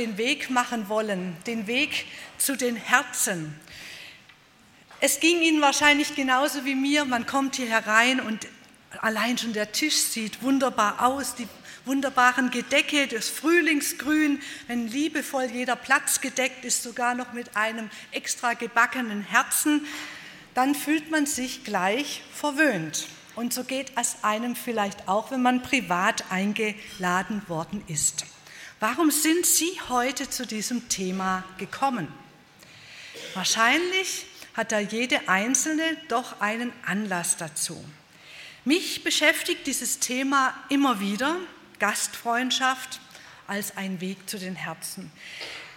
Den Weg machen wollen, den Weg zu den Herzen. Es ging Ihnen wahrscheinlich genauso wie mir. Man kommt hier herein und allein schon der Tisch sieht wunderbar aus, die wunderbaren Gedecke, das Frühlingsgrün, wenn liebevoll jeder Platz gedeckt ist, sogar noch mit einem extra gebackenen Herzen, dann fühlt man sich gleich verwöhnt. Und so geht es einem vielleicht auch, wenn man privat eingeladen worden ist. Warum sind Sie heute zu diesem Thema gekommen? Wahrscheinlich hat da jede Einzelne doch einen Anlass dazu. Mich beschäftigt dieses Thema immer wieder, Gastfreundschaft als ein Weg zu den Herzen.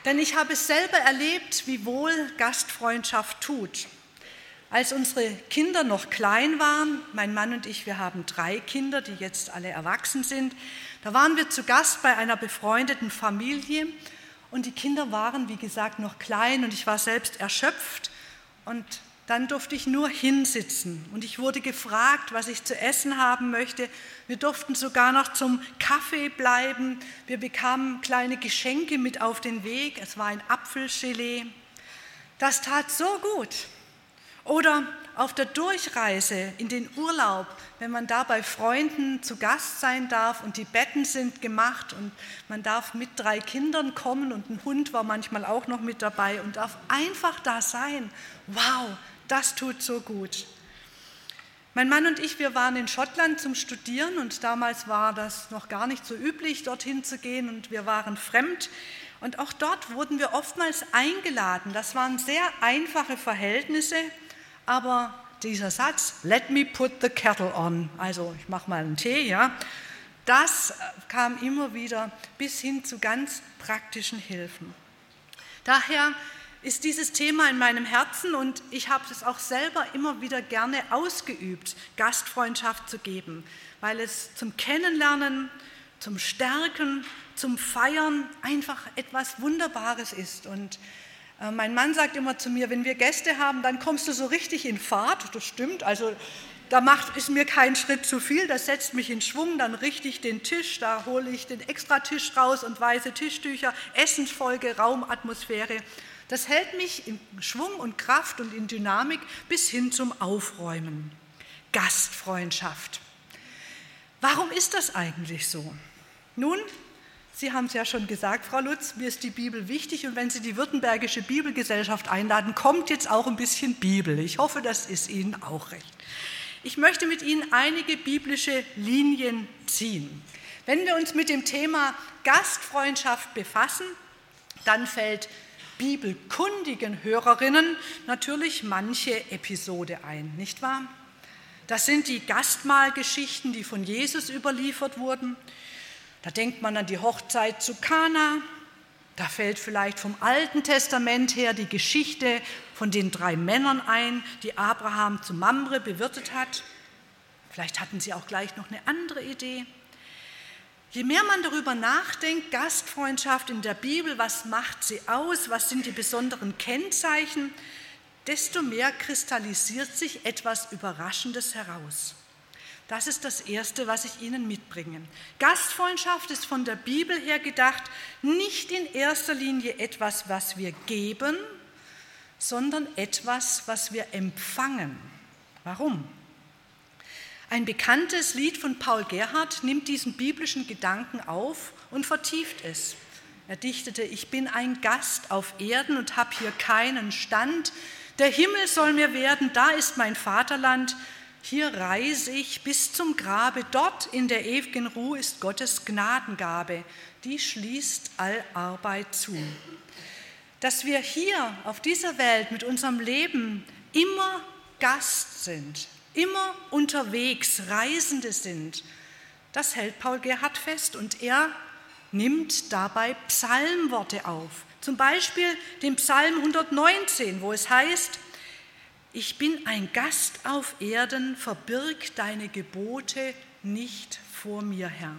Denn ich habe es selber erlebt, wie wohl Gastfreundschaft tut. Als unsere Kinder noch klein waren, mein Mann und ich, wir haben drei Kinder, die jetzt alle erwachsen sind, da waren wir zu Gast bei einer befreundeten Familie und die Kinder waren, wie gesagt, noch klein und ich war selbst erschöpft und dann durfte ich nur hinsitzen und ich wurde gefragt, was ich zu essen haben möchte. Wir durften sogar noch zum Kaffee bleiben. Wir bekamen kleine Geschenke mit auf den Weg. Es war ein Apfelgelee. Das tat so gut. Oder auf der Durchreise in den Urlaub, wenn man da bei Freunden zu Gast sein darf und die Betten sind gemacht und man darf mit drei Kindern kommen und ein Hund war manchmal auch noch mit dabei und darf einfach da sein. Wow, das tut so gut. Mein Mann und ich, wir waren in Schottland zum Studieren und damals war das noch gar nicht so üblich, dorthin zu gehen und wir waren fremd. Und auch dort wurden wir oftmals eingeladen. Das waren sehr einfache Verhältnisse aber dieser Satz, let me put the kettle on, also ich mache mal einen Tee, ja, das kam immer wieder bis hin zu ganz praktischen Hilfen. Daher ist dieses Thema in meinem Herzen und ich habe es auch selber immer wieder gerne ausgeübt, Gastfreundschaft zu geben, weil es zum Kennenlernen, zum Stärken, zum Feiern einfach etwas Wunderbares ist. Und mein Mann sagt immer zu mir, wenn wir Gäste haben, dann kommst du so richtig in Fahrt. Das stimmt. Also da macht, ist mir kein Schritt zu viel, das setzt mich in Schwung, dann richte ich den Tisch, da hole ich den Extratisch raus und weiße Tischtücher, Essensfolge, Raumatmosphäre. Das hält mich in Schwung und Kraft und in Dynamik bis hin zum Aufräumen. Gastfreundschaft. Warum ist das eigentlich so? Nun, Sie haben es ja schon gesagt, Frau Lutz, mir ist die Bibel wichtig und wenn Sie die Württembergische Bibelgesellschaft einladen, kommt jetzt auch ein bisschen Bibel. Ich hoffe, das ist Ihnen auch recht. Ich möchte mit Ihnen einige biblische Linien ziehen. Wenn wir uns mit dem Thema Gastfreundschaft befassen, dann fällt bibelkundigen Hörerinnen natürlich manche Episode ein, nicht wahr? Das sind die Gastmahlgeschichten, die von Jesus überliefert wurden. Da denkt man an die Hochzeit zu Kana. Da fällt vielleicht vom Alten Testament her die Geschichte von den drei Männern ein, die Abraham zu Mamre bewirtet hat. Vielleicht hatten sie auch gleich noch eine andere Idee. Je mehr man darüber nachdenkt, Gastfreundschaft in der Bibel, was macht sie aus, was sind die besonderen Kennzeichen, desto mehr kristallisiert sich etwas Überraschendes heraus. Das ist das Erste, was ich Ihnen mitbringe. Gastfreundschaft ist von der Bibel her gedacht nicht in erster Linie etwas, was wir geben, sondern etwas, was wir empfangen. Warum? Ein bekanntes Lied von Paul Gerhardt nimmt diesen biblischen Gedanken auf und vertieft es. Er dichtete, ich bin ein Gast auf Erden und habe hier keinen Stand. Der Himmel soll mir werden, da ist mein Vaterland. Hier reise ich bis zum Grabe, dort in der ewigen Ruhe ist Gottes Gnadengabe, die schließt all Arbeit zu. Dass wir hier auf dieser Welt mit unserem Leben immer Gast sind, immer unterwegs, Reisende sind, Das hält Paul Gerhard fest und er nimmt dabei Psalmworte auf. Zum Beispiel den Psalm 119, wo es heißt, ich bin ein Gast auf Erden, verbirg deine Gebote nicht vor mir, Herr.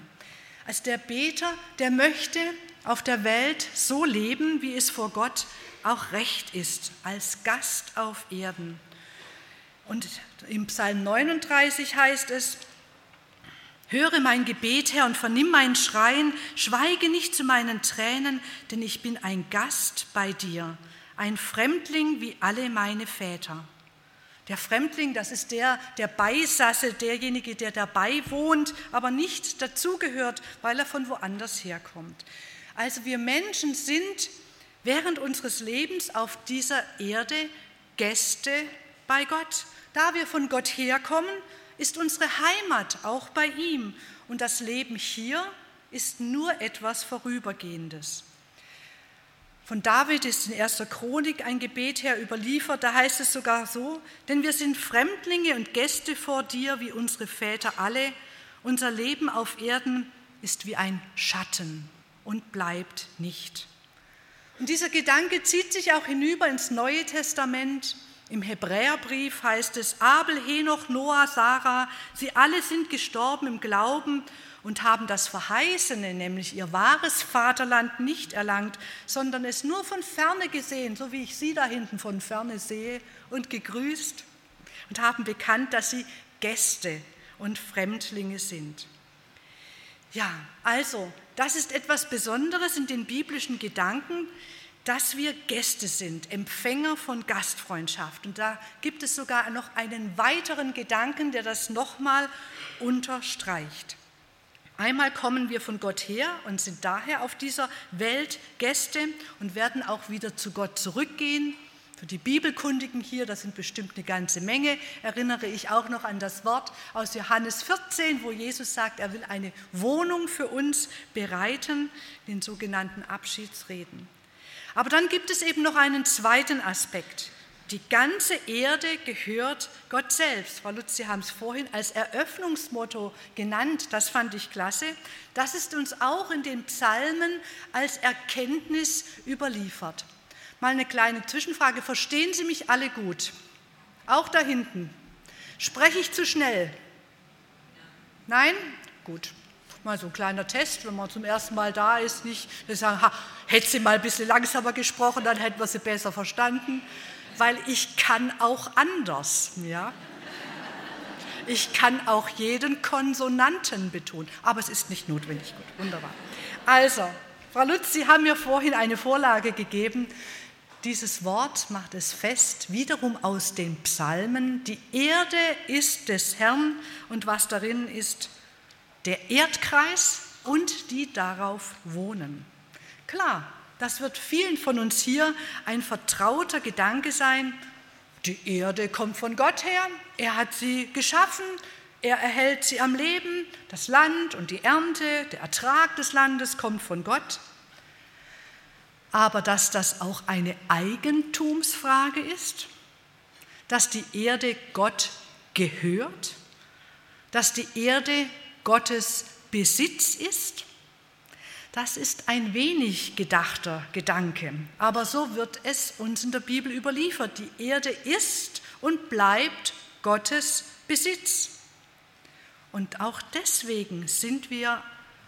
Als der Beter, der möchte auf der Welt so leben, wie es vor Gott auch recht ist, als Gast auf Erden. Und im Psalm 39 heißt es, Höre mein Gebet, Herr, und vernimm mein Schreien, schweige nicht zu meinen Tränen, denn ich bin ein Gast bei dir, ein Fremdling wie alle meine Väter. Der Fremdling, das ist der, der beisasse, derjenige, der dabei wohnt, aber nicht dazugehört, weil er von woanders herkommt. Also wir Menschen sind während unseres Lebens auf dieser Erde Gäste bei Gott. Da wir von Gott herkommen, ist unsere Heimat auch bei ihm. Und das Leben hier ist nur etwas Vorübergehendes. Von David ist in 1. Chronik ein Gebet her überliefert, da heißt es sogar so, denn wir sind Fremdlinge und Gäste vor dir, wie unsere Väter alle. Unser Leben auf Erden ist wie ein Schatten und bleibt nicht. Und dieser Gedanke zieht sich auch hinüber ins Neue Testament. Im Hebräerbrief heißt es, Abel, Henoch, Noah, Sarah, sie alle sind gestorben im Glauben und haben das Verheißene, nämlich ihr wahres Vaterland, nicht erlangt, sondern es nur von ferne gesehen, so wie ich Sie da hinten von ferne sehe, und gegrüßt und haben bekannt, dass sie Gäste und Fremdlinge sind. Ja, also, das ist etwas Besonderes in den biblischen Gedanken, dass wir Gäste sind, Empfänger von Gastfreundschaft. Und da gibt es sogar noch einen weiteren Gedanken, der das nochmal unterstreicht. Einmal kommen wir von Gott her und sind daher auf dieser Welt Gäste und werden auch wieder zu Gott zurückgehen. Für die Bibelkundigen hier, das sind bestimmt eine ganze Menge, erinnere ich auch noch an das Wort aus Johannes 14, wo Jesus sagt, er will eine Wohnung für uns bereiten, den sogenannten Abschiedsreden. Aber dann gibt es eben noch einen zweiten Aspekt. Die ganze Erde gehört Gott selbst. Frau Lutz, Sie haben es vorhin als Eröffnungsmotto genannt. Das fand ich klasse. Das ist uns auch in den Psalmen als Erkenntnis überliefert. Mal eine kleine Zwischenfrage. Verstehen Sie mich alle gut? Auch da hinten. Spreche ich zu schnell? Nein? Gut. Mal so ein kleiner Test, wenn man zum ersten Mal da ist, nicht sagen, ha, hätte sie mal ein bisschen langsamer gesprochen, dann hätten wir sie besser verstanden weil ich kann auch anders. Ja? Ich kann auch jeden Konsonanten betonen, aber es ist nicht notwendig. Gut, wunderbar. Also, Frau Lutz, Sie haben mir vorhin eine Vorlage gegeben. Dieses Wort macht es fest, wiederum aus den Psalmen. Die Erde ist des Herrn und was darin ist, der Erdkreis und die darauf wohnen. Klar, das wird vielen von uns hier ein vertrauter Gedanke sein. Die Erde kommt von Gott her, er hat sie geschaffen, er erhält sie am Leben, das Land und die Ernte, der Ertrag des Landes kommt von Gott. Aber dass das auch eine Eigentumsfrage ist, dass die Erde Gott gehört, dass die Erde Gottes Besitz ist, das ist ein wenig gedachter Gedanke, aber so wird es uns in der Bibel überliefert. Die Erde ist und bleibt Gottes Besitz. Und auch deswegen sind wir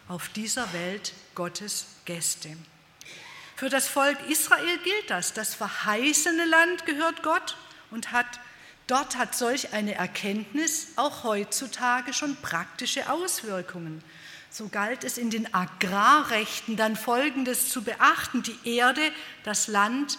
auf dieser Welt Gottes Gäste. Für das Volk Israel gilt das. Das verheißene Land gehört Gott und hat, dort hat solch eine Erkenntnis auch heutzutage schon praktische Auswirkungen. So galt es in den Agrarrechten dann Folgendes zu beachten. Die Erde, das Land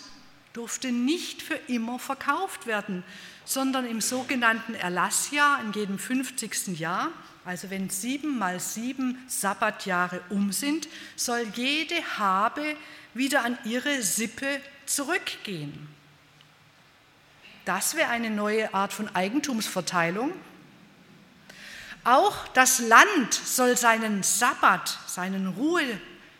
durfte nicht für immer verkauft werden, sondern im sogenannten Erlassjahr, in jedem 50. Jahr, also wenn sieben mal sieben Sabbatjahre um sind, soll jede Habe wieder an ihre Sippe zurückgehen. Das wäre eine neue Art von Eigentumsverteilung, auch das Land soll seinen Sabbat, seinen Ruhe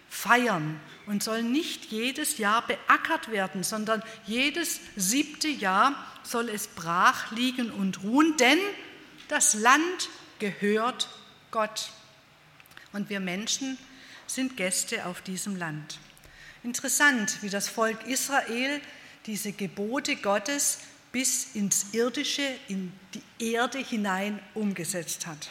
feiern und soll nicht jedes Jahr beackert werden, sondern jedes siebte Jahr soll es brach liegen und ruhen, denn das Land gehört Gott. Und wir Menschen sind Gäste auf diesem Land. Interessant, wie das Volk Israel diese Gebote Gottes bis ins Irdische, in die Erde hinein umgesetzt hat.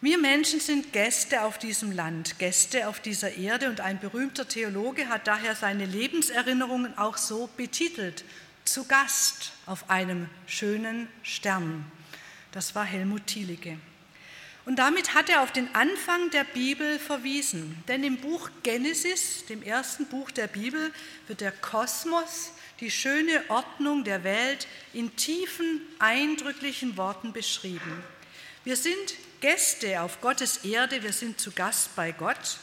Wir Menschen sind Gäste auf diesem Land, Gäste auf dieser Erde und ein berühmter Theologe hat daher seine Lebenserinnerungen auch so betitelt, zu Gast auf einem schönen Stern. Das war Helmut Thielicke. Und damit hat er auf den Anfang der Bibel verwiesen. Denn im Buch Genesis, dem ersten Buch der Bibel, wird der Kosmos, die schöne Ordnung der Welt in tiefen, eindrücklichen Worten beschrieben. Wir sind Gäste auf Gottes Erde, wir sind zu Gast bei Gott.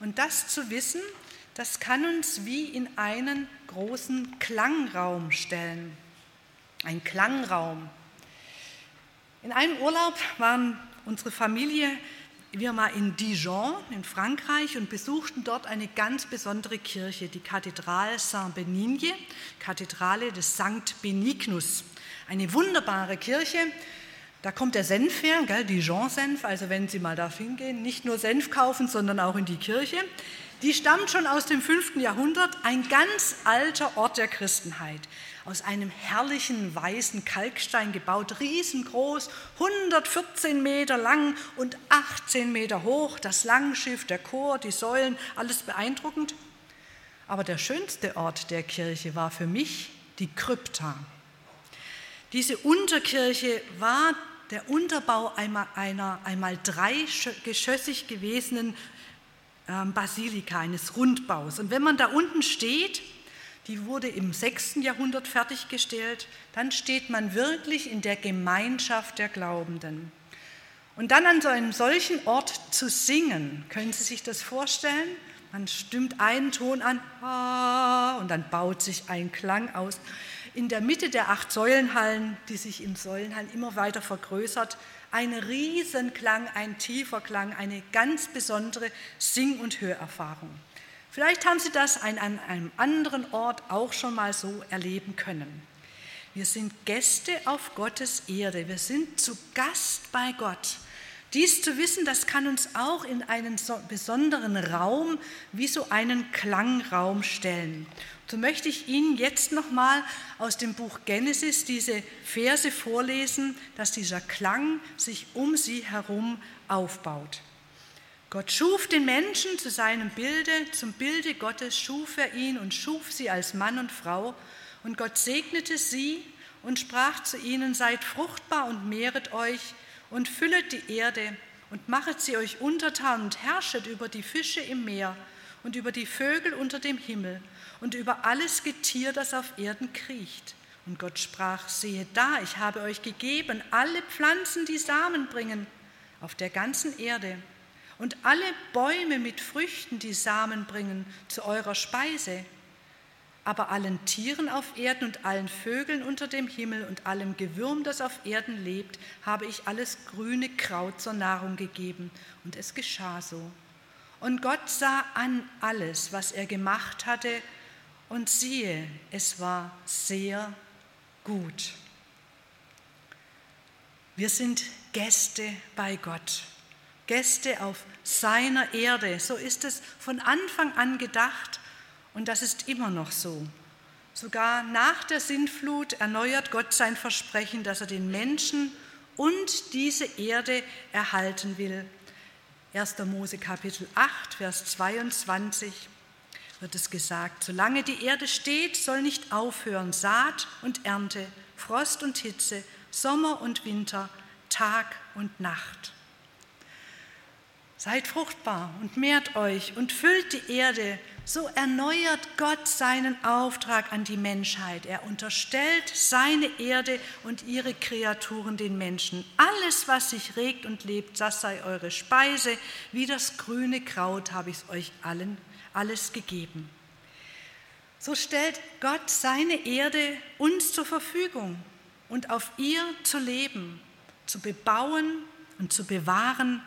Und das zu wissen, das kann uns wie in einen großen Klangraum stellen. Ein Klangraum. In einem Urlaub waren unsere Familie, wir mal in Dijon in Frankreich und besuchten dort eine ganz besondere Kirche, die Kathedrale Saint-Benigne, Kathedrale des Sankt Benignus. Eine wunderbare Kirche, da kommt der Senf her, Dijon-Senf, also wenn Sie mal da hingehen, nicht nur Senf kaufen, sondern auch in die Kirche. Die stammt schon aus dem 5. Jahrhundert, ein ganz alter Ort der Christenheit. Aus einem herrlichen weißen Kalkstein gebaut, riesengroß, 114 Meter lang und 18 Meter hoch. Das Langschiff, der Chor, die Säulen, alles beeindruckend. Aber der schönste Ort der Kirche war für mich die Krypta. Diese Unterkirche war der Unterbau einer einmal dreigeschossig gewesenen Basilika, eines Rundbaus. Und wenn man da unten steht, die wurde im 6. Jahrhundert fertiggestellt, dann steht man wirklich in der Gemeinschaft der Glaubenden. Und dann an so einem solchen Ort zu singen, können Sie sich das vorstellen? Man stimmt einen Ton an ah, und dann baut sich ein Klang aus in der Mitte der acht Säulenhallen, die sich in Säulenhallen immer weiter vergrößert, ein Riesenklang, ein tiefer Klang, eine ganz besondere Sing- und Hörerfahrung. Vielleicht haben Sie das an einem anderen Ort auch schon mal so erleben können. Wir sind Gäste auf Gottes Erde. Wir sind zu Gast bei Gott. Dies zu wissen, das kann uns auch in einen besonderen Raum wie so einen Klangraum stellen. So möchte ich Ihnen jetzt nochmal aus dem Buch Genesis diese Verse vorlesen, dass dieser Klang sich um sie herum aufbaut. Gott schuf den Menschen zu seinem Bilde, zum Bilde Gottes schuf er ihn und schuf sie als Mann und Frau. Und Gott segnete sie und sprach zu ihnen, seid fruchtbar und mehret euch und füllet die Erde und machet sie euch untertan und herrschet über die Fische im Meer und über die Vögel unter dem Himmel und über alles Getier, das auf Erden kriecht. Und Gott sprach, sehe da, ich habe euch gegeben alle Pflanzen, die Samen bringen, auf der ganzen Erde, und alle Bäume mit Früchten, die Samen bringen, zu eurer Speise. Aber allen Tieren auf Erden und allen Vögeln unter dem Himmel und allem Gewürm, das auf Erden lebt, habe ich alles grüne Kraut zur Nahrung gegeben. Und es geschah so. Und Gott sah an alles, was er gemacht hatte, und siehe, es war sehr gut. Wir sind Gäste bei Gott, Gäste auf seiner Erde. So ist es von Anfang an gedacht und das ist immer noch so. Sogar nach der Sintflut erneuert Gott sein Versprechen, dass er den Menschen und diese Erde erhalten will. 1. Mose Kapitel 8, Vers 22 wird es gesagt, solange die Erde steht, soll nicht aufhören Saat und Ernte, Frost und Hitze, Sommer und Winter, Tag und Nacht. Seid fruchtbar und mehrt euch und füllt die Erde. So erneuert Gott seinen Auftrag an die Menschheit. Er unterstellt seine Erde und ihre Kreaturen den Menschen. Alles, was sich regt und lebt, das sei eure Speise. Wie das grüne Kraut habe ich euch allen alles gegeben. So stellt Gott seine Erde uns zur Verfügung und auf ihr zu leben, zu bebauen und zu bewahren.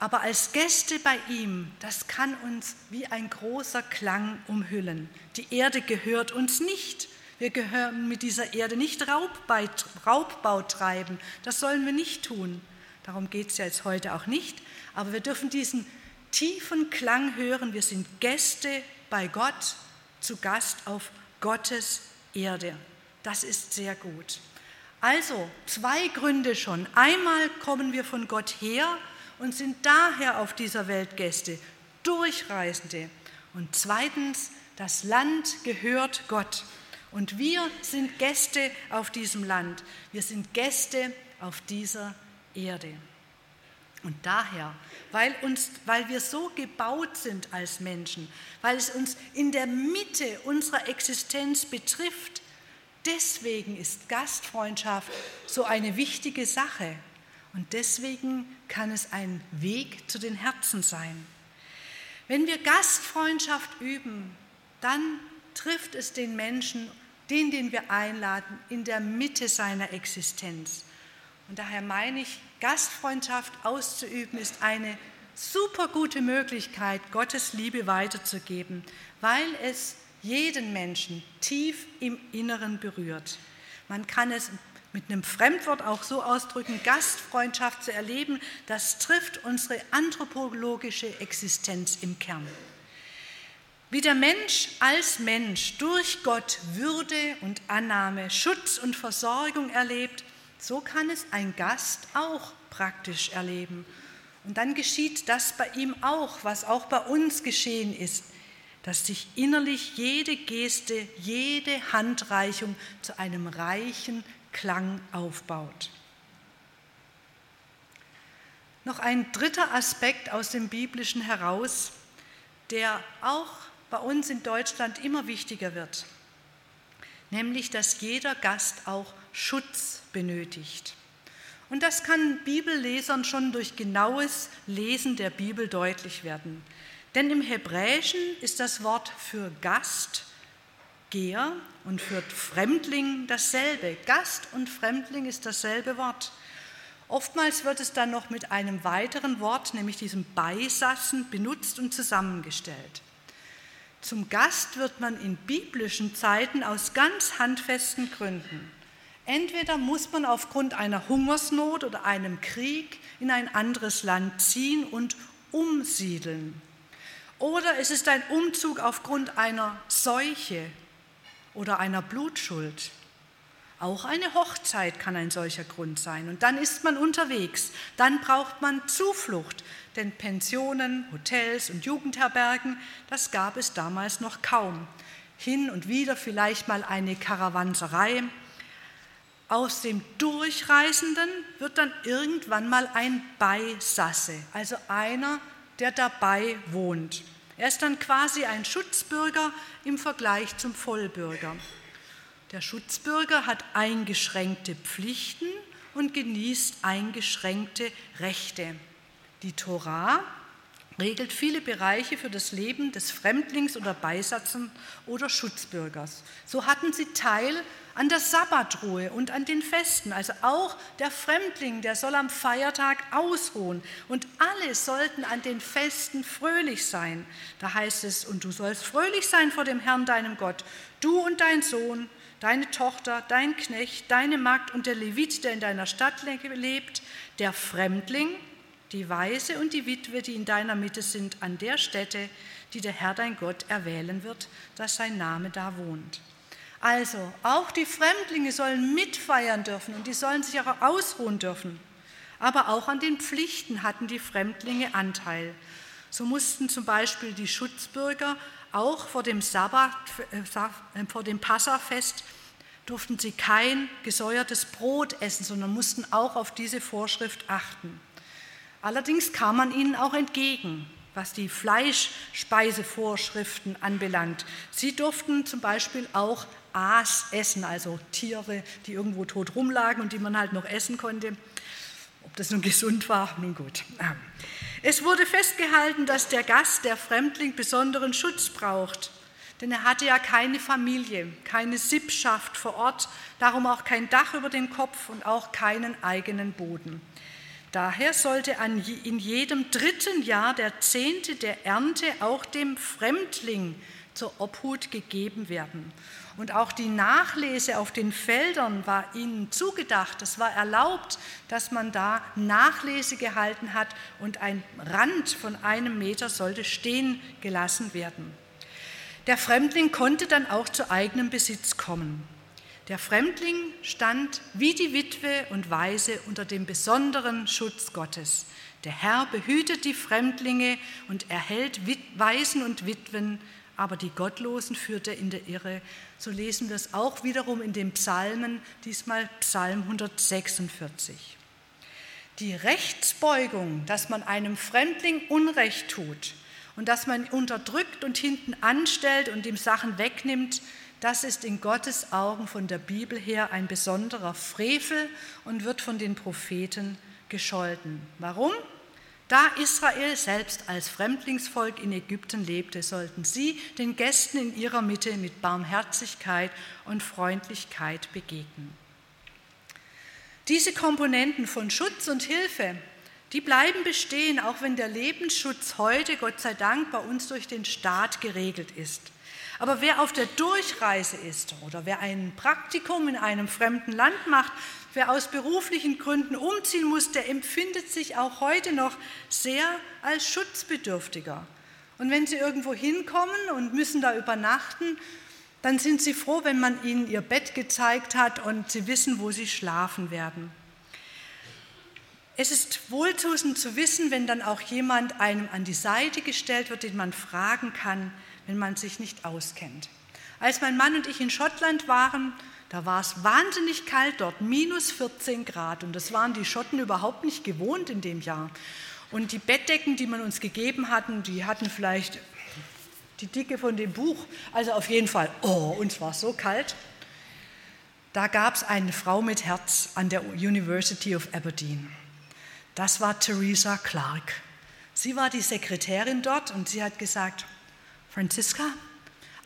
Aber als Gäste bei ihm, das kann uns wie ein großer Klang umhüllen. Die Erde gehört uns nicht. Wir gehören mit dieser Erde nicht Raubbau treiben. Das sollen wir nicht tun. Darum geht es ja jetzt heute auch nicht. Aber wir dürfen diesen tiefen Klang hören. Wir sind Gäste bei Gott, zu Gast auf Gottes Erde. Das ist sehr gut. Also zwei Gründe schon. Einmal kommen wir von Gott her und sind daher auf dieser Welt Gäste, Durchreisende. Und zweitens, das Land gehört Gott. Und wir sind Gäste auf diesem Land. Wir sind Gäste auf dieser Erde. Und daher, weil, uns, weil wir so gebaut sind als Menschen, weil es uns in der Mitte unserer Existenz betrifft, deswegen ist Gastfreundschaft so eine wichtige Sache. Und deswegen kann es ein Weg zu den Herzen sein. Wenn wir Gastfreundschaft üben, dann trifft es den Menschen, den, den wir einladen, in der Mitte seiner Existenz. Und daher meine ich, Gastfreundschaft auszuüben ist eine super gute Möglichkeit, Gottes Liebe weiterzugeben, weil es jeden Menschen tief im Inneren berührt. Man kann es mit einem Fremdwort auch so ausdrücken, Gastfreundschaft zu erleben, das trifft unsere anthropologische Existenz im Kern. Wie der Mensch als Mensch durch Gott Würde und Annahme, Schutz und Versorgung erlebt, so kann es ein Gast auch praktisch erleben. Und dann geschieht das bei ihm auch, was auch bei uns geschehen ist, dass sich innerlich jede Geste, jede Handreichung zu einem reichen Klang aufbaut. Noch ein dritter Aspekt aus dem Biblischen heraus, der auch bei uns in Deutschland immer wichtiger wird, nämlich dass jeder Gast auch Schutz benötigt. Und das kann Bibellesern schon durch genaues Lesen der Bibel deutlich werden. Denn im Hebräischen ist das Wort für Gast Geher und für Fremdling dasselbe. Gast und Fremdling ist dasselbe Wort. Oftmals wird es dann noch mit einem weiteren Wort, nämlich diesem Beisassen, benutzt und zusammengestellt. Zum Gast wird man in biblischen Zeiten aus ganz handfesten Gründen. Entweder muss man aufgrund einer Hungersnot oder einem Krieg in ein anderes Land ziehen und umsiedeln. Oder es ist ein Umzug aufgrund einer Seuche oder einer Blutschuld. Auch eine Hochzeit kann ein solcher Grund sein. Und dann ist man unterwegs. Dann braucht man Zuflucht. Denn Pensionen, Hotels und Jugendherbergen, das gab es damals noch kaum. Hin und wieder vielleicht mal eine Karawanserei. Aus dem Durchreisenden wird dann irgendwann mal ein Beisasse, also einer, der dabei wohnt. Er ist dann quasi ein Schutzbürger im Vergleich zum Vollbürger. Der Schutzbürger hat eingeschränkte Pflichten und genießt eingeschränkte Rechte. Die Torah regelt viele Bereiche für das Leben des Fremdlings oder Beisatzen oder Schutzbürgers. So hatten sie Teil an der Sabbatruhe und an den Festen. Also auch der Fremdling, der soll am Feiertag ausruhen. Und alle sollten an den Festen fröhlich sein. Da heißt es, und du sollst fröhlich sein vor dem Herrn, deinem Gott, du und dein Sohn, deine Tochter, dein Knecht, deine Magd und der Levit, der in deiner Stadt lebt, der Fremdling, die Weise und die Witwe, die in deiner Mitte sind, an der Stätte, die der Herr dein Gott erwählen wird, dass sein Name da wohnt. Also, auch die Fremdlinge sollen mitfeiern dürfen und die sollen sich auch ausruhen dürfen. Aber auch an den Pflichten hatten die Fremdlinge Anteil. So mussten zum Beispiel die Schutzbürger auch vor dem, Sabbat, äh, vor dem Passafest durften sie kein gesäuertes Brot essen, sondern mussten auch auf diese Vorschrift achten. Allerdings kam man ihnen auch entgegen was die Fleischspeisevorschriften anbelangt. Sie durften zum Beispiel auch Aas essen, also Tiere, die irgendwo tot rumlagen und die man halt noch essen konnte. Ob das nun gesund war, nun gut. Es wurde festgehalten, dass der Gast, der Fremdling, besonderen Schutz braucht. Denn er hatte ja keine Familie, keine Sippschaft vor Ort, darum auch kein Dach über den Kopf und auch keinen eigenen Boden. Daher sollte in jedem dritten Jahr der Zehnte der Ernte auch dem Fremdling zur Obhut gegeben werden. Und auch die Nachlese auf den Feldern war ihnen zugedacht. Es war erlaubt, dass man da Nachlese gehalten hat und ein Rand von einem Meter sollte stehen gelassen werden. Der Fremdling konnte dann auch zu eigenem Besitz kommen. Der Fremdling stand wie die Witwe und Waise unter dem besonderen Schutz Gottes. Der Herr behütet die Fremdlinge und erhält Waisen und Witwen, aber die Gottlosen führt er in der Irre. So lesen wir es auch wiederum in den Psalmen, diesmal Psalm 146. Die Rechtsbeugung, dass man einem Fremdling Unrecht tut und dass man unterdrückt und hinten anstellt und ihm Sachen wegnimmt, das ist in Gottes Augen von der Bibel her ein besonderer Frevel und wird von den Propheten gescholten. Warum? Da Israel selbst als Fremdlingsvolk in Ägypten lebte, sollten sie den Gästen in ihrer Mitte mit Barmherzigkeit und Freundlichkeit begegnen. Diese Komponenten von Schutz und Hilfe, die bleiben bestehen, auch wenn der Lebensschutz heute, Gott sei Dank, bei uns durch den Staat geregelt ist. Aber wer auf der Durchreise ist oder wer ein Praktikum in einem fremden Land macht, wer aus beruflichen Gründen umziehen muss, der empfindet sich auch heute noch sehr als Schutzbedürftiger. Und wenn sie irgendwo hinkommen und müssen da übernachten, dann sind sie froh, wenn man ihnen ihr Bett gezeigt hat und sie wissen, wo sie schlafen werden. Es ist wohltuend zu wissen, wenn dann auch jemand einem an die Seite gestellt wird, den man fragen kann, wenn man sich nicht auskennt. Als mein Mann und ich in Schottland waren, da war es wahnsinnig kalt dort, minus 14 Grad. Und das waren die Schotten überhaupt nicht gewohnt in dem Jahr. Und die Bettdecken, die man uns gegeben hatten, die hatten vielleicht die Dicke von dem Buch. Also auf jeden Fall, oh, uns war so kalt. Da gab es eine Frau mit Herz an der University of Aberdeen. Das war Theresa Clark. Sie war die Sekretärin dort und sie hat gesagt, Franziska,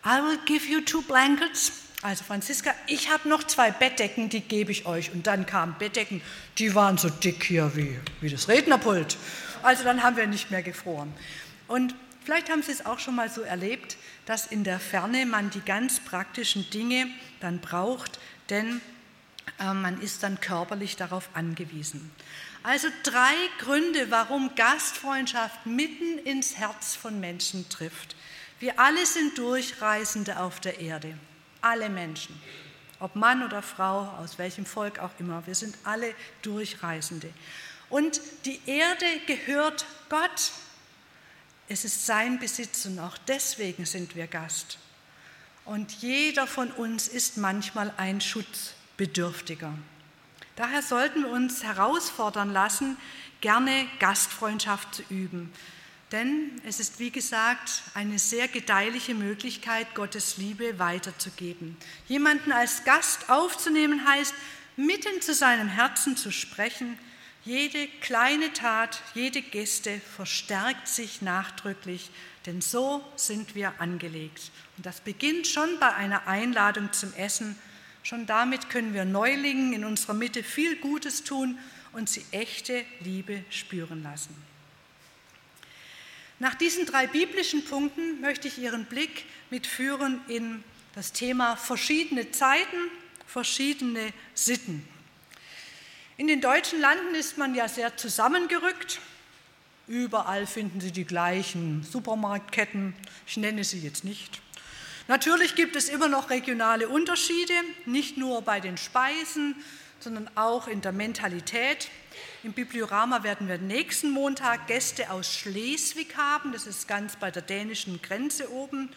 I will give you two blankets. Also Franziska, ich habe noch zwei Bettdecken, die gebe ich euch. Und dann kamen Bettdecken, die waren so dick hier wie, wie das Rednerpult. Also dann haben wir nicht mehr gefroren. Und vielleicht haben Sie es auch schon mal so erlebt, dass in der Ferne man die ganz praktischen Dinge dann braucht, denn äh, man ist dann körperlich darauf angewiesen. Also drei Gründe, warum Gastfreundschaft mitten ins Herz von Menschen trifft. Wir alle sind Durchreisende auf der Erde, alle Menschen, ob Mann oder Frau, aus welchem Volk auch immer, wir sind alle Durchreisende. Und die Erde gehört Gott. Es ist sein Besitz und auch deswegen sind wir Gast. Und jeder von uns ist manchmal ein Schutzbedürftiger. Daher sollten wir uns herausfordern lassen, gerne Gastfreundschaft zu üben. Denn es ist, wie gesagt, eine sehr gedeihliche Möglichkeit, Gottes Liebe weiterzugeben. Jemanden als Gast aufzunehmen heißt, mitten zu seinem Herzen zu sprechen. Jede kleine Tat, jede Geste verstärkt sich nachdrücklich, denn so sind wir angelegt. Und das beginnt schon bei einer Einladung zum Essen. Schon damit können wir Neulingen in unserer Mitte viel Gutes tun und sie echte Liebe spüren lassen. Nach diesen drei biblischen Punkten möchte ich Ihren Blick mitführen in das Thema verschiedene Zeiten, verschiedene Sitten. In den deutschen Landen ist man ja sehr zusammengerückt. Überall finden Sie die gleichen Supermarktketten. Ich nenne sie jetzt nicht. Natürlich gibt es immer noch regionale Unterschiede, nicht nur bei den Speisen, sondern auch in der Mentalität. Im Bibliorama werden wir nächsten Montag Gäste aus Schleswig haben. Das ist ganz bei der dänischen Grenze oben.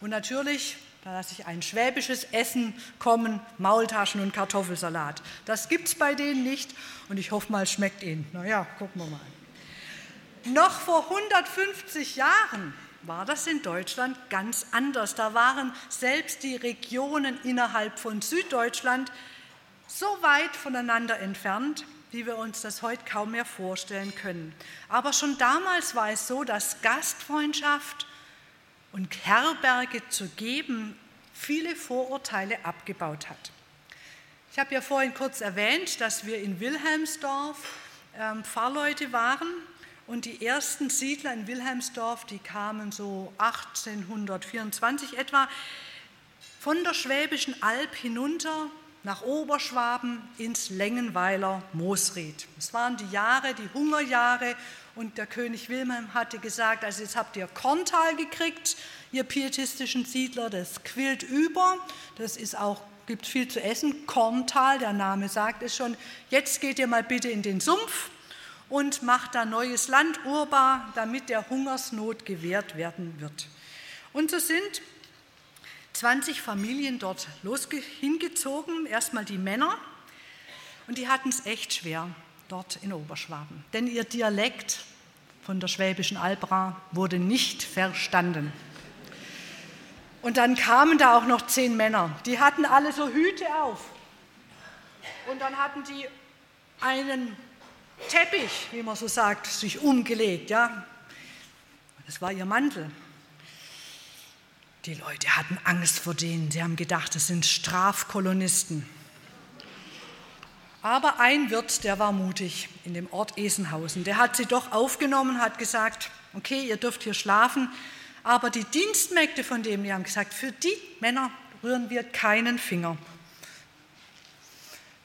Und natürlich, da lasse ich ein schwäbisches Essen kommen, Maultaschen und Kartoffelsalat. Das gibt es bei denen nicht und ich hoffe mal, schmeckt ihnen. Naja, gucken wir mal. Noch vor 150 Jahren war das in Deutschland ganz anders. Da waren selbst die Regionen innerhalb von Süddeutschland so weit voneinander entfernt, wie wir uns das heute kaum mehr vorstellen können. Aber schon damals war es so, dass Gastfreundschaft und Herberge zu geben viele Vorurteile abgebaut hat. Ich habe ja vorhin kurz erwähnt, dass wir in Wilhelmsdorf ähm, Pfarrleute waren Und die ersten Siedler in Wilhelmsdorf, die kamen so 1824 etwa von der Schwäbischen Alb hinunter nach Oberschwaben ins Längenweiler Moosried. Es waren die Jahre, die Hungerjahre und der König Wilhelm hatte gesagt, also jetzt habt ihr Korntal gekriegt, ihr pietistischen Siedler, das quillt über, das ist auch gibt viel zu essen, Korntal, der Name sagt es schon. Jetzt geht ihr mal bitte in den Sumpf und macht da neues Land urbar, damit der Hungersnot gewehrt werden wird. Und so sind 20 Familien dort hingezogen, erstmal die Männer, und die hatten es echt schwer dort in Oberschwaben, denn ihr Dialekt von der schwäbischen Albra wurde nicht verstanden. Und dann kamen da auch noch zehn Männer, die hatten alle so Hüte auf. Und dann hatten die einen Teppich, wie man so sagt, sich umgelegt, ja. Das war ihr Mantel. Die Leute hatten Angst vor denen, sie haben gedacht, das sind Strafkolonisten. Aber ein Wirt, der war mutig in dem Ort Esenhausen, der hat sie doch aufgenommen, hat gesagt, okay, ihr dürft hier schlafen, aber die Dienstmägde von dem, die haben gesagt, für die Männer rühren wir keinen Finger.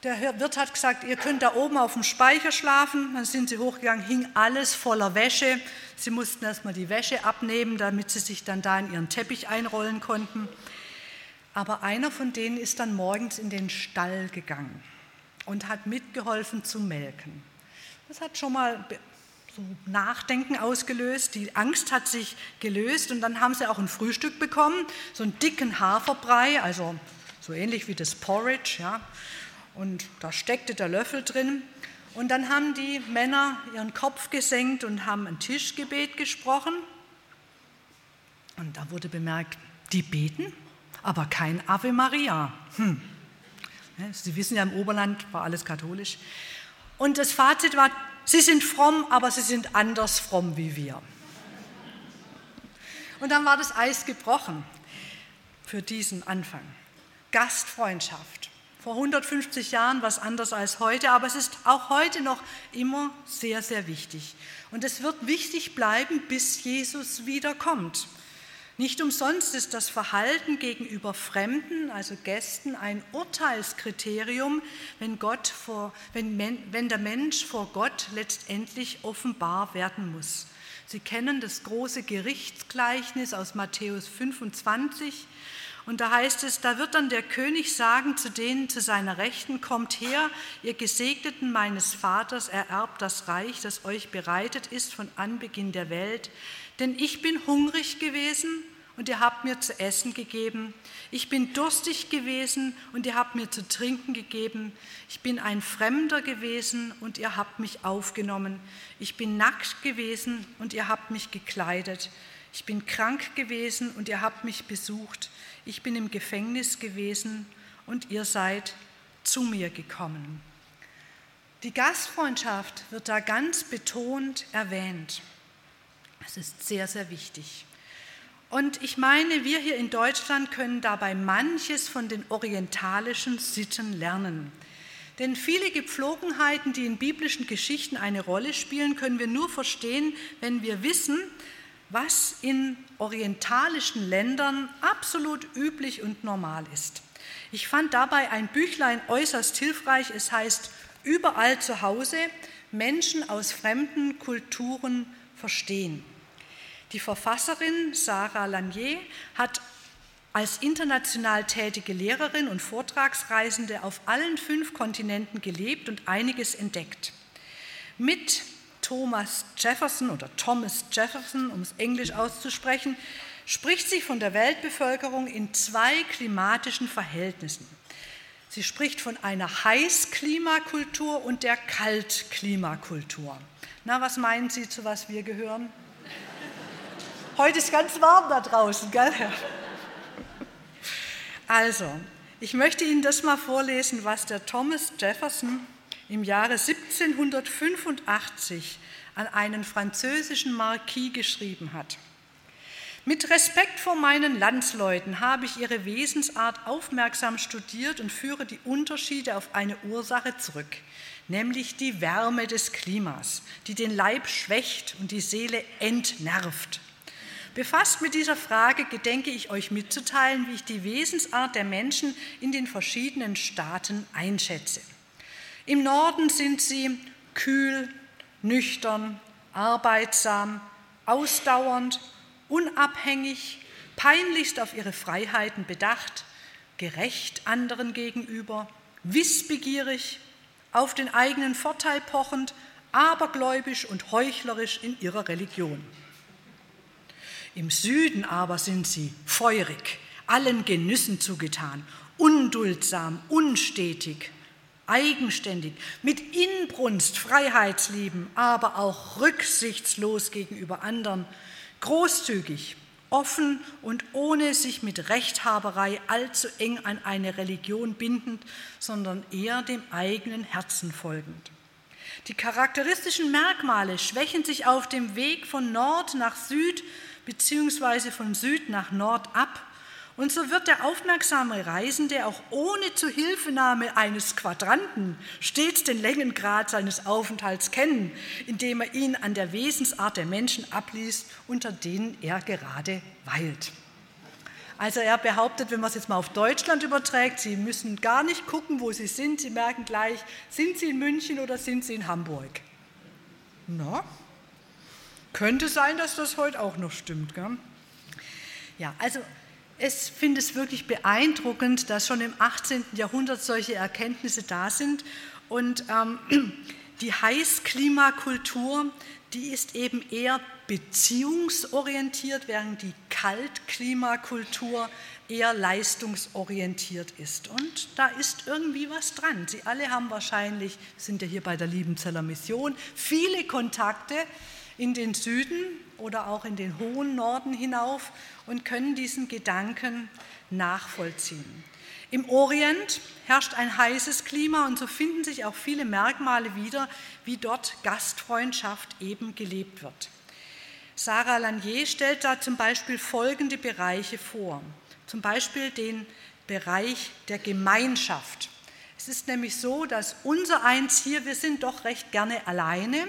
Der Wirt hat gesagt, ihr könnt da oben auf dem Speicher schlafen. Dann sind sie hochgegangen, hing alles voller Wäsche. Sie mussten erstmal die Wäsche abnehmen, damit sie sich dann da in ihren Teppich einrollen konnten. Aber einer von denen ist dann morgens in den Stall gegangen und hat mitgeholfen zu melken. Das hat schon mal so Nachdenken ausgelöst. Die Angst hat sich gelöst und dann haben sie auch ein Frühstück bekommen, so einen dicken Haferbrei, also so ähnlich wie das Porridge, ja und da steckte der Löffel drin. Und dann haben die Männer ihren Kopf gesenkt und haben ein Tischgebet gesprochen. Und da wurde bemerkt, die beten, aber kein Ave Maria. Hm. Sie wissen ja, im Oberland war alles katholisch. Und das Fazit war, sie sind fromm, aber sie sind anders fromm wie wir. Und dann war das Eis gebrochen für diesen Anfang. Gastfreundschaft vor 150 Jahren was anders als heute, aber es ist auch heute noch immer sehr, sehr wichtig. Und es wird wichtig bleiben, bis Jesus wiederkommt. Nicht umsonst ist das Verhalten gegenüber Fremden, also Gästen, ein Urteilskriterium, wenn, Gott vor, wenn, wenn der Mensch vor Gott letztendlich offenbar werden muss. Sie kennen das große Gerichtsgleichnis aus Matthäus 25. Und da heißt es, da wird dann der König sagen zu denen zu seiner Rechten, kommt her, ihr Gesegneten meines Vaters, ererbt das Reich, das euch bereitet ist von Anbeginn der Welt. Denn ich bin hungrig gewesen und ihr habt mir zu essen gegeben. Ich bin durstig gewesen und ihr habt mir zu trinken gegeben. Ich bin ein Fremder gewesen und ihr habt mich aufgenommen. Ich bin nackt gewesen und ihr habt mich gekleidet. Ich bin krank gewesen und ihr habt mich besucht ich bin im Gefängnis gewesen und ihr seid zu mir gekommen. Die Gastfreundschaft wird da ganz betont erwähnt. Das ist sehr, sehr wichtig. Und ich meine, wir hier in Deutschland können dabei manches von den orientalischen Sitten lernen. Denn viele Gepflogenheiten, die in biblischen Geschichten eine Rolle spielen, können wir nur verstehen, wenn wir wissen, was in orientalischen Ländern absolut üblich und normal ist. Ich fand dabei ein Büchlein äußerst hilfreich. Es heißt Überall zu Hause Menschen aus fremden Kulturen verstehen. Die Verfasserin Sarah Lanier hat als international tätige Lehrerin und Vortragsreisende auf allen fünf Kontinenten gelebt und einiges entdeckt. Mit Thomas Jefferson oder Thomas Jefferson, um es englisch auszusprechen, spricht sie von der Weltbevölkerung in zwei klimatischen Verhältnissen. Sie spricht von einer Heißklimakultur und der Kaltklimakultur. Na, was meinen Sie, zu was wir gehören? Heute ist ganz warm da draußen, gell? Also, ich möchte Ihnen das mal vorlesen, was der Thomas Jefferson im Jahre 1785 an einen französischen Marquis geschrieben hat. Mit Respekt vor meinen Landsleuten habe ich ihre Wesensart aufmerksam studiert und führe die Unterschiede auf eine Ursache zurück, nämlich die Wärme des Klimas, die den Leib schwächt und die Seele entnervt. Befasst mit dieser Frage gedenke ich euch mitzuteilen, wie ich die Wesensart der Menschen in den verschiedenen Staaten einschätze. Im Norden sind sie kühl, nüchtern, arbeitsam, ausdauernd, unabhängig, peinlichst auf ihre Freiheiten bedacht, gerecht anderen gegenüber, wissbegierig, auf den eigenen Vorteil pochend, abergläubisch und heuchlerisch in ihrer Religion. Im Süden aber sind sie feurig, allen Genüssen zugetan, unduldsam, unstetig, eigenständig, mit Inbrunst Freiheitslieben, aber auch rücksichtslos gegenüber anderen, großzügig, offen und ohne sich mit Rechthaberei allzu eng an eine Religion bindend, sondern eher dem eigenen Herzen folgend. Die charakteristischen Merkmale schwächen sich auf dem Weg von Nord nach Süd bzw. von Süd nach Nord ab und so wird der aufmerksame Reisende auch ohne Zuhilfenahme eines Quadranten stets den Längengrad seines Aufenthalts kennen, indem er ihn an der Wesensart der Menschen abliest, unter denen er gerade weilt. Also er behauptet, wenn man es jetzt mal auf Deutschland überträgt, Sie müssen gar nicht gucken, wo Sie sind. Sie merken gleich, sind Sie in München oder sind Sie in Hamburg? Na, könnte sein, dass das heute auch noch stimmt. Gell? Ja, also ich finde es wirklich beeindruckend, dass schon im 18. Jahrhundert solche Erkenntnisse da sind. Und ähm, die Heißklimakultur, die ist eben eher beziehungsorientiert, während die Kaltklimakultur eher leistungsorientiert ist. Und da ist irgendwie was dran. Sie alle haben wahrscheinlich, sind ja hier bei der Liebenzeller Mission, viele Kontakte in den Süden oder auch in den hohen Norden hinauf und können diesen Gedanken nachvollziehen. Im Orient herrscht ein heißes Klima und so finden sich auch viele Merkmale wieder, wie dort Gastfreundschaft eben gelebt wird. Sarah Lanier stellt da zum Beispiel folgende Bereiche vor. Zum Beispiel den Bereich der Gemeinschaft. Es ist nämlich so, dass unser Eins hier, wir sind doch recht gerne alleine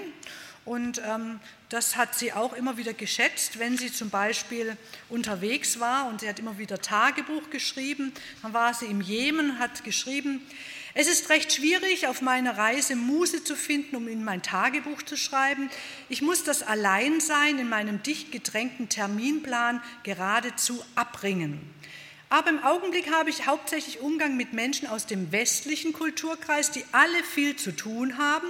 und ähm, das hat sie auch immer wieder geschätzt, wenn sie zum Beispiel unterwegs war und sie hat immer wieder Tagebuch geschrieben. Dann war sie im Jemen, hat geschrieben, es ist recht schwierig, auf meiner Reise Muße zu finden, um in mein Tagebuch zu schreiben. Ich muss das Alleinsein in meinem dicht gedrängten Terminplan geradezu abbringen. Aber im Augenblick habe ich hauptsächlich Umgang mit Menschen aus dem westlichen Kulturkreis, die alle viel zu tun haben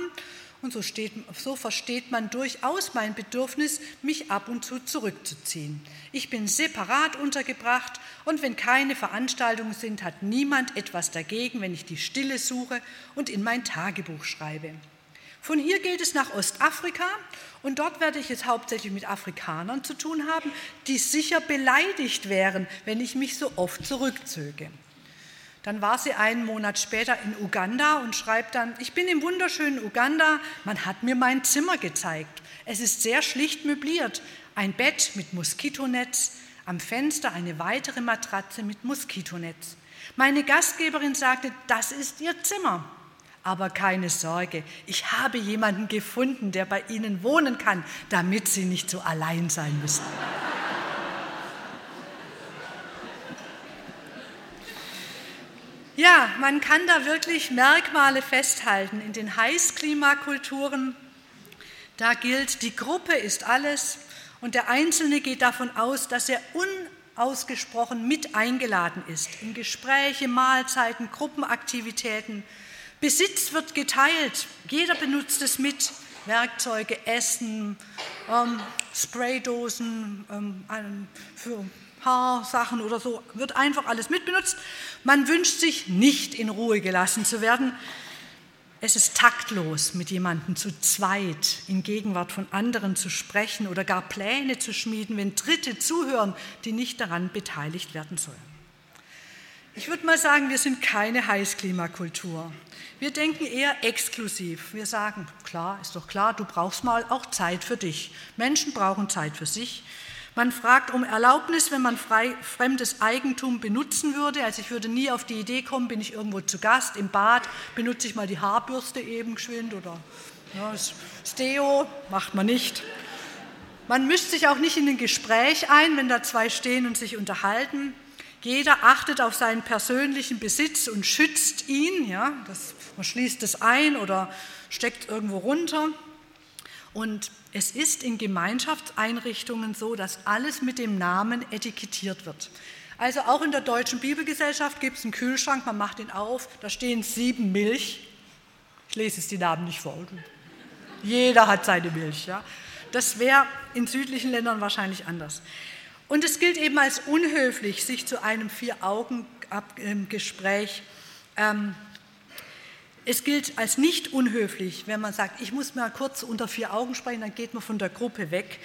und so, steht, so, versteht man durchaus mein Bedürfnis, mich ab und zu zurückzuziehen. Ich bin separat untergebracht und wenn keine Veranstaltungen sind, hat niemand etwas dagegen, wenn ich die Stille suche und in mein Tagebuch schreibe. Von hier geht es nach Ostafrika und dort werde ich es hauptsächlich mit Afrikanern zu tun haben, die sicher beleidigt wären, wenn ich mich so oft zurückzöge. Dann war sie einen Monat später in Uganda und schreibt dann, ich bin im wunderschönen Uganda, man hat mir mein Zimmer gezeigt. Es ist sehr schlicht möbliert, ein Bett mit Moskitonetz, am Fenster eine weitere Matratze mit Moskitonetz. Meine Gastgeberin sagte, das ist ihr Zimmer. Aber keine Sorge, ich habe jemanden gefunden, der bei Ihnen wohnen kann, damit Sie nicht so allein sein müssen. Ja, man kann da wirklich Merkmale festhalten. In den Heißklimakulturen, da gilt, die Gruppe ist alles und der Einzelne geht davon aus, dass er unausgesprochen mit eingeladen ist in Gespräche, Mahlzeiten, Gruppenaktivitäten. Besitz wird geteilt, jeder benutzt es mit. Werkzeuge, Essen, ähm, Spraydosen ähm, für Haarsachen oder so, wird einfach alles mitbenutzt. Man wünscht sich nicht in Ruhe gelassen zu werden. Es ist taktlos, mit jemandem zu zweit in Gegenwart von anderen zu sprechen oder gar Pläne zu schmieden, wenn Dritte zuhören, die nicht daran beteiligt werden sollen. Ich würde mal sagen, wir sind keine Heißklimakultur. Wir denken eher exklusiv. Wir sagen, klar, ist doch klar, du brauchst mal auch Zeit für dich. Menschen brauchen Zeit für sich. Man fragt um Erlaubnis, wenn man frei, fremdes Eigentum benutzen würde. Also ich würde nie auf die Idee kommen, bin ich irgendwo zu Gast im Bad, benutze ich mal die Haarbürste eben geschwind oder ja, Steo, macht man nicht. Man mischt sich auch nicht in ein Gespräch ein, wenn da zwei stehen und sich unterhalten. Jeder achtet auf seinen persönlichen Besitz und schützt ihn. Ja, das, man schließt es ein oder steckt irgendwo runter. Und es ist in Gemeinschaftseinrichtungen so, dass alles mit dem Namen etikettiert wird. Also auch in der Deutschen Bibelgesellschaft gibt es einen Kühlschrank, man macht ihn auf, da stehen sieben Milch. Ich lese jetzt die Namen nicht vor. Jeder hat seine Milch. Ja. Das wäre in südlichen Ländern wahrscheinlich anders. Und es gilt eben als unhöflich, sich zu einem Vier-Augen-Gespräch ähm, es gilt als nicht unhöflich, wenn man sagt, ich muss mal kurz unter vier Augen sprechen, dann geht man von der Gruppe weg.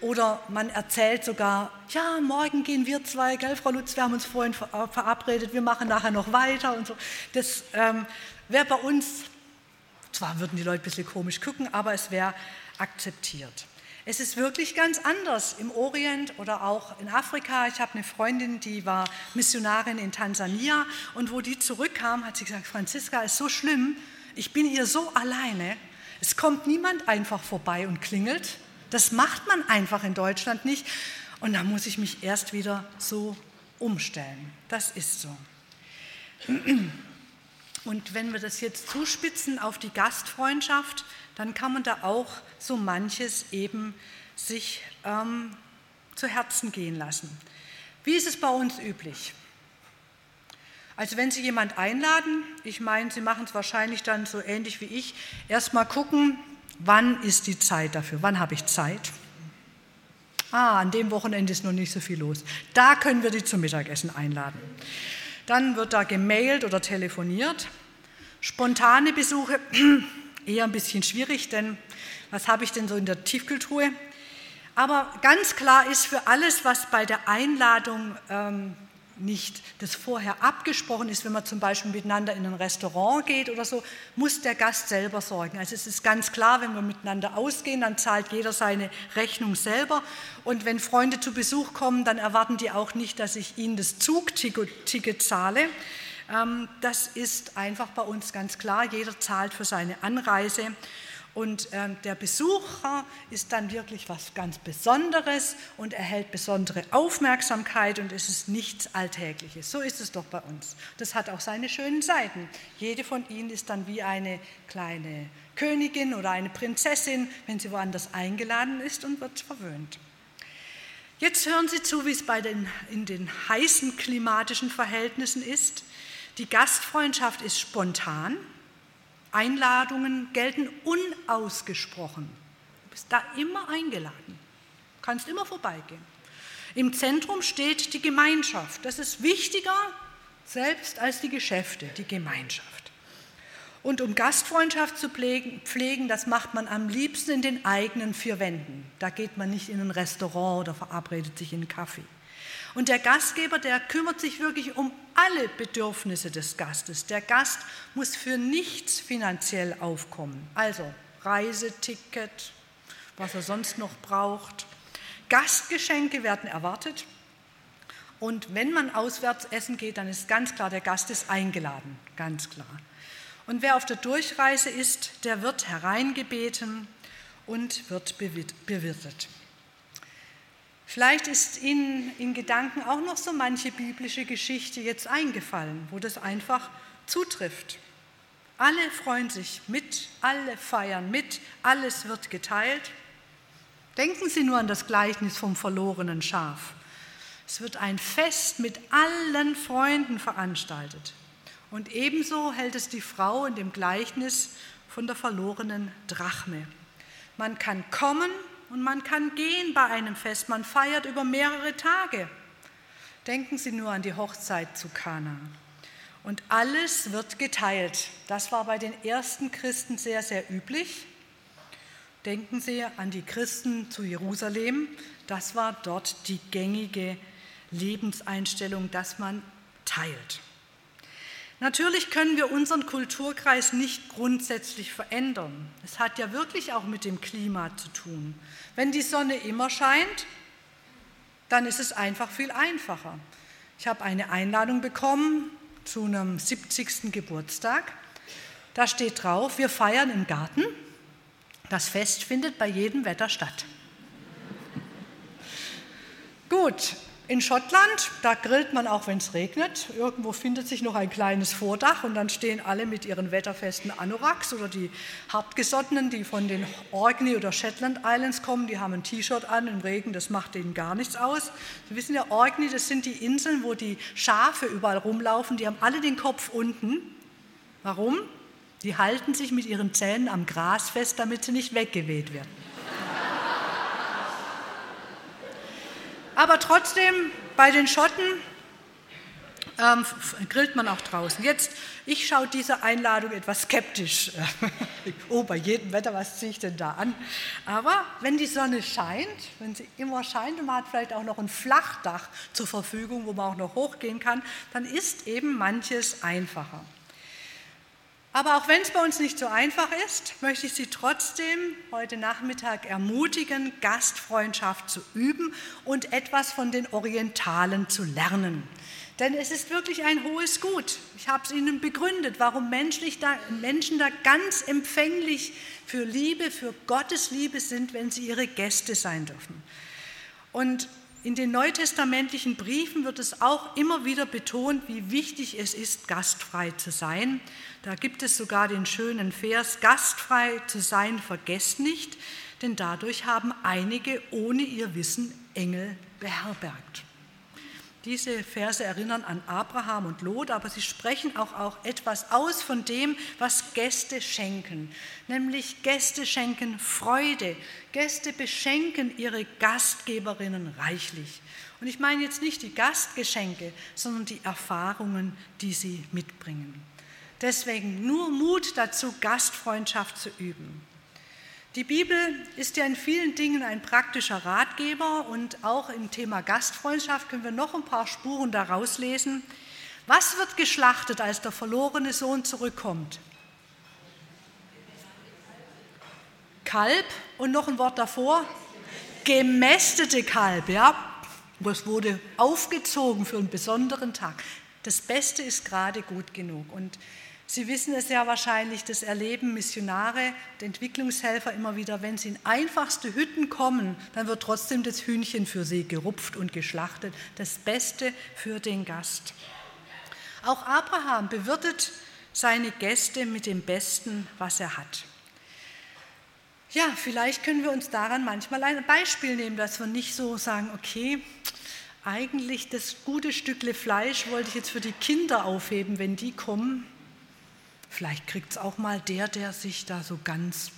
Oder man erzählt sogar, ja, morgen gehen wir zwei, gell, Frau Lutz, wir haben uns vorhin äh, verabredet, wir machen nachher noch weiter und so. Das ähm, wäre bei uns, zwar würden die Leute ein bisschen komisch gucken, aber es wäre akzeptiert. Es ist wirklich ganz anders im Orient oder auch in Afrika. Ich habe eine Freundin, die war Missionarin in Tansania und wo die zurückkam, hat sie gesagt, Franziska, ist so schlimm, ich bin hier so alleine, es kommt niemand einfach vorbei und klingelt. Das macht man einfach in Deutschland nicht. Und da muss ich mich erst wieder so umstellen. Das ist so. Und wenn wir das jetzt zuspitzen auf die Gastfreundschaft, dann kann man da auch so manches eben sich ähm, zu Herzen gehen lassen. Wie ist es bei uns üblich? Also wenn Sie jemand einladen, ich meine, Sie machen es wahrscheinlich dann so ähnlich wie ich, erstmal gucken, wann ist die Zeit dafür, wann habe ich Zeit. Ah, an dem Wochenende ist noch nicht so viel los. Da können wir die zum Mittagessen einladen. Dann wird da gemailt oder telefoniert. Spontane Besuche eher ein bisschen schwierig, denn was habe ich denn so in der Tiefkühltruhe? Aber ganz klar ist für alles, was bei der Einladung ähm, nicht das vorher abgesprochen ist, wenn man zum Beispiel miteinander in ein Restaurant geht oder so, muss der Gast selber sorgen. Also es ist ganz klar, wenn wir miteinander ausgehen, dann zahlt jeder seine Rechnung selber. Und wenn Freunde zu Besuch kommen, dann erwarten die auch nicht, dass ich ihnen das Zugticket zahle, ähm, das ist einfach bei uns ganz klar. Jeder zahlt für seine Anreise. Und ähm, der Besucher ist dann wirklich was ganz Besonderes und erhält besondere Aufmerksamkeit und es ist nichts Alltägliches. So ist es doch bei uns. Das hat auch seine schönen Seiten. Jede von ihnen ist dann wie eine kleine Königin oder eine Prinzessin, wenn sie woanders eingeladen ist und wird verwöhnt. Jetzt hören Sie zu, wie es bei den, in den heißen klimatischen Verhältnissen ist. Die Gastfreundschaft ist spontan. Einladungen gelten unausgesprochen. Du bist da immer eingeladen. Kannst immer vorbeigehen. Im Zentrum steht die Gemeinschaft. Das ist wichtiger selbst als die Geschäfte, die Gemeinschaft. Und um Gastfreundschaft zu pflegen, das macht man am liebsten in den eigenen vier Wänden. Da geht man nicht in ein Restaurant oder verabredet sich in einen Kaffee. Und der Gastgeber, der kümmert sich wirklich um alle Bedürfnisse des Gastes. Der Gast muss für nichts finanziell aufkommen. Also Reiseticket, was er sonst noch braucht. Gastgeschenke werden erwartet. Und wenn man auswärts essen geht, dann ist ganz klar, der Gast ist eingeladen, ganz klar. Und wer auf der Durchreise ist, der wird hereingebeten und wird bewirtet. Vielleicht ist Ihnen in Gedanken auch noch so manche biblische Geschichte jetzt eingefallen, wo das einfach zutrifft. Alle freuen sich mit, alle feiern mit, alles wird geteilt. Denken Sie nur an das Gleichnis vom verlorenen Schaf. Es wird ein Fest mit allen Freunden veranstaltet. Und ebenso hält es die Frau in dem Gleichnis von der verlorenen Drachme. Man kann kommen und man kann gehen bei einem Fest. Man feiert über mehrere Tage. Denken Sie nur an die Hochzeit zu Kana. Und alles wird geteilt. Das war bei den ersten Christen sehr, sehr üblich. Denken Sie an die Christen zu Jerusalem. Das war dort die gängige Lebenseinstellung, dass man teilt. Natürlich können wir unseren Kulturkreis nicht grundsätzlich verändern. Es hat ja wirklich auch mit dem Klima zu tun. Wenn die Sonne immer scheint, dann ist es einfach viel einfacher. Ich habe eine Einladung bekommen zu einem 70. Geburtstag. Da steht drauf, wir feiern im Garten. Das Fest findet bei jedem Wetter statt. Gut, in Schottland, da grillt man auch, wenn es regnet. Irgendwo findet sich noch ein kleines Vordach und dann stehen alle mit ihren wetterfesten Anoraks oder die Hartgesottenen, die von den Orkney oder Shetland Islands kommen, die haben ein T-Shirt an im Regen, das macht denen gar nichts aus. Sie wissen ja, Orkney, das sind die Inseln, wo die Schafe überall rumlaufen, die haben alle den Kopf unten. Warum? Die halten sich mit ihren Zähnen am Gras fest, damit sie nicht weggeweht werden. Aber trotzdem, bei den Schotten ähm, grillt man auch draußen. Jetzt, ich schaue diese Einladung etwas skeptisch. oh, bei jedem Wetter, was ziehe ich denn da an? Aber wenn die Sonne scheint, wenn sie immer scheint und man hat vielleicht auch noch ein Flachdach zur Verfügung, wo man auch noch hochgehen kann, dann ist eben manches einfacher. Aber auch wenn es bei uns nicht so einfach ist, möchte ich Sie trotzdem heute Nachmittag ermutigen, Gastfreundschaft zu üben und etwas von den Orientalen zu lernen. Denn es ist wirklich ein hohes Gut. Ich habe es Ihnen begründet, warum da, Menschen da ganz empfänglich für Liebe, für Gottes Liebe sind, wenn sie ihre Gäste sein dürfen. Und in den neutestamentlichen Briefen wird es auch immer wieder betont, wie wichtig es ist, gastfrei zu sein. Da gibt es sogar den schönen Vers, gastfrei zu sein, vergesst nicht, denn dadurch haben einige ohne ihr Wissen Engel beherbergt. Diese Verse erinnern an Abraham und Lot, aber sie sprechen auch, auch etwas aus von dem, was Gäste schenken. Nämlich Gäste schenken Freude. Gäste beschenken ihre Gastgeberinnen reichlich. Und ich meine jetzt nicht die Gastgeschenke, sondern die Erfahrungen, die sie mitbringen. Deswegen nur Mut dazu, Gastfreundschaft zu üben. Die Bibel ist ja in vielen Dingen ein praktischer Ratgeber und auch im Thema Gastfreundschaft können wir noch ein paar Spuren daraus lesen. Was wird geschlachtet, als der verlorene Sohn zurückkommt? Kalb und noch ein Wort davor, gemästete Kalb, ja. Das wurde aufgezogen für einen besonderen Tag. Das Beste ist gerade gut genug. Und Sie wissen es ja wahrscheinlich, das erleben Missionare und Entwicklungshelfer immer wieder, wenn sie in einfachste Hütten kommen, dann wird trotzdem das Hühnchen für sie gerupft und geschlachtet, das Beste für den Gast. Auch Abraham bewirtet seine Gäste mit dem Besten, was er hat. Ja, vielleicht können wir uns daran manchmal ein Beispiel nehmen, dass wir nicht so sagen, okay, eigentlich das gute Stückle Fleisch wollte ich jetzt für die Kinder aufheben, wenn die kommen. Vielleicht kriegt es auch mal der, der sich da so ganz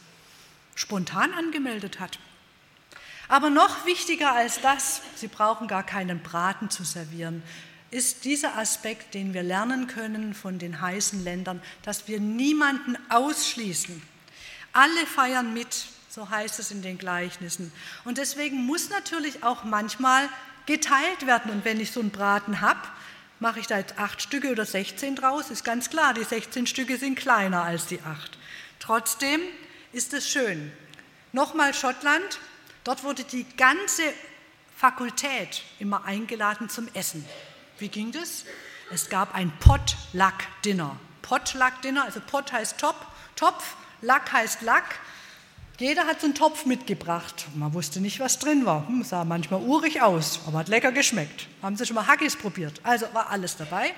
spontan angemeldet hat. Aber noch wichtiger als das, Sie brauchen gar keinen Braten zu servieren, ist dieser Aspekt, den wir lernen können von den heißen Ländern, dass wir niemanden ausschließen. Alle feiern mit, so heißt es in den Gleichnissen. Und deswegen muss natürlich auch manchmal geteilt werden. Und wenn ich so einen Braten habe, Mache ich da jetzt acht Stücke oder 16 draus? Ist ganz klar, die 16 Stücke sind kleiner als die acht. Trotzdem ist es schön. Nochmal Schottland, dort wurde die ganze Fakultät immer eingeladen zum Essen. Wie ging das? Es gab ein Potluck-Dinner. Potluck-Dinner, also Pot heißt Top, Topf, Lack heißt Lack. Jeder hat so einen Topf mitgebracht. Man wusste nicht, was drin war. Hm, sah manchmal urig aus, aber hat lecker geschmeckt. Haben Sie schon mal Haggis probiert? Also war alles dabei.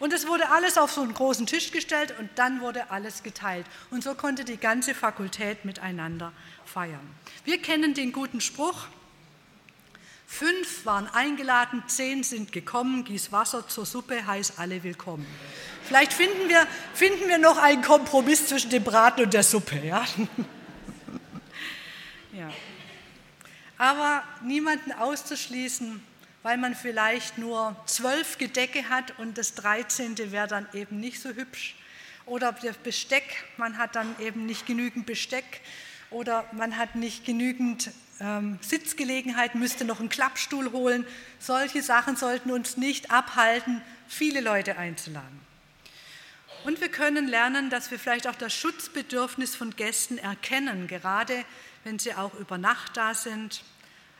Und es wurde alles auf so einen großen Tisch gestellt und dann wurde alles geteilt. Und so konnte die ganze Fakultät miteinander feiern. Wir kennen den guten Spruch, Fünf waren eingeladen, zehn sind gekommen, gieß Wasser zur Suppe, heiß alle willkommen. Vielleicht finden wir, finden wir noch einen Kompromiss zwischen dem Braten und der Suppe. Ja? Ja. Aber niemanden auszuschließen, weil man vielleicht nur zwölf Gedecke hat und das dreizehnte wäre dann eben nicht so hübsch. Oder der Besteck, man hat dann eben nicht genügend Besteck oder man hat nicht genügend ähm, Sitzgelegenheit, müsste noch einen Klappstuhl holen. Solche Sachen sollten uns nicht abhalten, viele Leute einzuladen. Und wir können lernen, dass wir vielleicht auch das Schutzbedürfnis von Gästen erkennen, gerade wenn sie auch über Nacht da sind.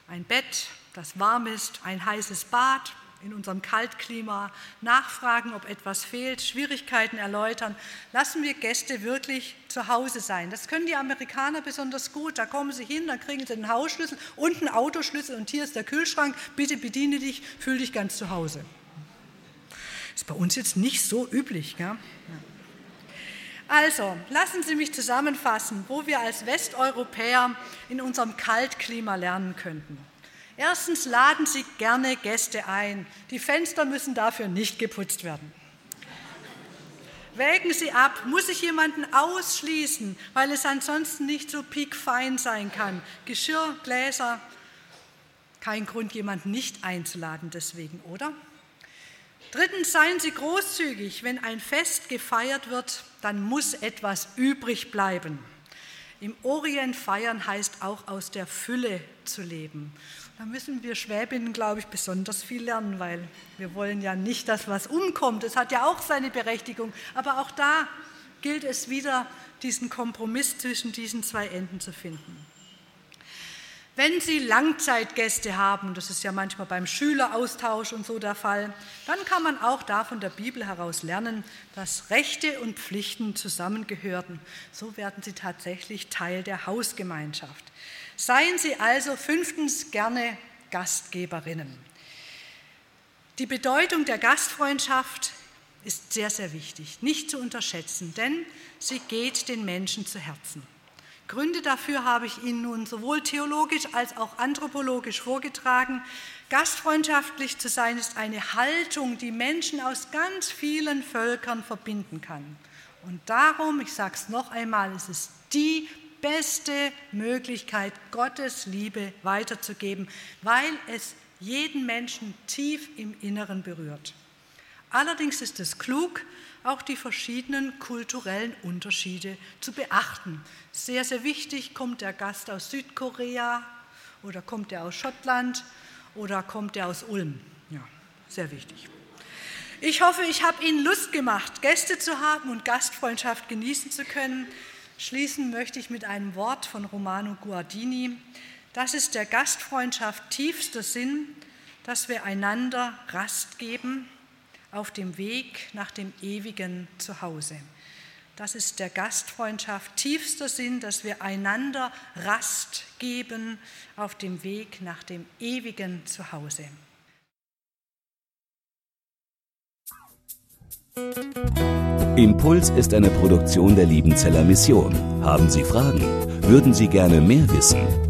Ein Bett, das warm ist, ein heißes Bad in unserem Kaltklima, nachfragen, ob etwas fehlt, Schwierigkeiten erläutern. Lassen wir Gäste wirklich zu Hause sein. Das können die Amerikaner besonders gut. Da kommen sie hin, dann kriegen sie den Hausschlüssel und einen Autoschlüssel und hier ist der Kühlschrank. Bitte bediene dich, fühl dich ganz zu Hause. Ist bei uns jetzt nicht so üblich. Gell? Also, lassen Sie mich zusammenfassen, wo wir als Westeuropäer in unserem Kaltklima lernen könnten. Erstens laden Sie gerne Gäste ein. Die Fenster müssen dafür nicht geputzt werden. Wägen Sie ab, muss ich jemanden ausschließen, weil es ansonsten nicht so piekfein sein kann. Geschirr, Gläser, kein Grund, jemanden nicht einzuladen deswegen, oder? Drittens, seien Sie großzügig. Wenn ein Fest gefeiert wird, dann muss etwas übrig bleiben. Im Orient feiern heißt auch aus der Fülle zu leben. Da müssen wir Schwäbinnen, glaube ich, besonders viel lernen, weil wir wollen ja nicht, dass was umkommt. Es hat ja auch seine Berechtigung. Aber auch da gilt es wieder, diesen Kompromiss zwischen diesen zwei Enden zu finden. Wenn Sie Langzeitgäste haben, das ist ja manchmal beim Schüleraustausch und so der Fall, dann kann man auch da von der Bibel heraus lernen, dass Rechte und Pflichten zusammengehören. So werden sie tatsächlich Teil der Hausgemeinschaft. Seien Sie also fünftens gerne Gastgeberinnen. Die Bedeutung der Gastfreundschaft ist sehr, sehr wichtig, nicht zu unterschätzen, denn sie geht den Menschen zu Herzen. Gründe dafür habe ich Ihnen nun sowohl theologisch als auch anthropologisch vorgetragen. Gastfreundschaftlich zu sein ist eine Haltung, die Menschen aus ganz vielen Völkern verbinden kann. Und darum, ich sage es noch einmal, es ist die beste Möglichkeit, Gottes Liebe weiterzugeben, weil es jeden Menschen tief im Inneren berührt. Allerdings ist es klug, auch die verschiedenen kulturellen Unterschiede zu beachten. Sehr, sehr wichtig, kommt der Gast aus Südkorea oder kommt er aus Schottland oder kommt er aus Ulm? Ja, sehr wichtig. Ich hoffe, ich habe Ihnen Lust gemacht, Gäste zu haben und Gastfreundschaft genießen zu können. Schließen möchte ich mit einem Wort von Romano Guardini. Das ist der Gastfreundschaft tiefster Sinn, dass wir einander Rast geben auf dem Weg nach dem ewigen Zuhause. Das ist der Gastfreundschaft tiefster Sinn, dass wir einander Rast geben auf dem Weg nach dem ewigen Zuhause. Impuls ist eine Produktion der Liebenzeller Mission. Haben Sie Fragen? Würden Sie gerne mehr wissen?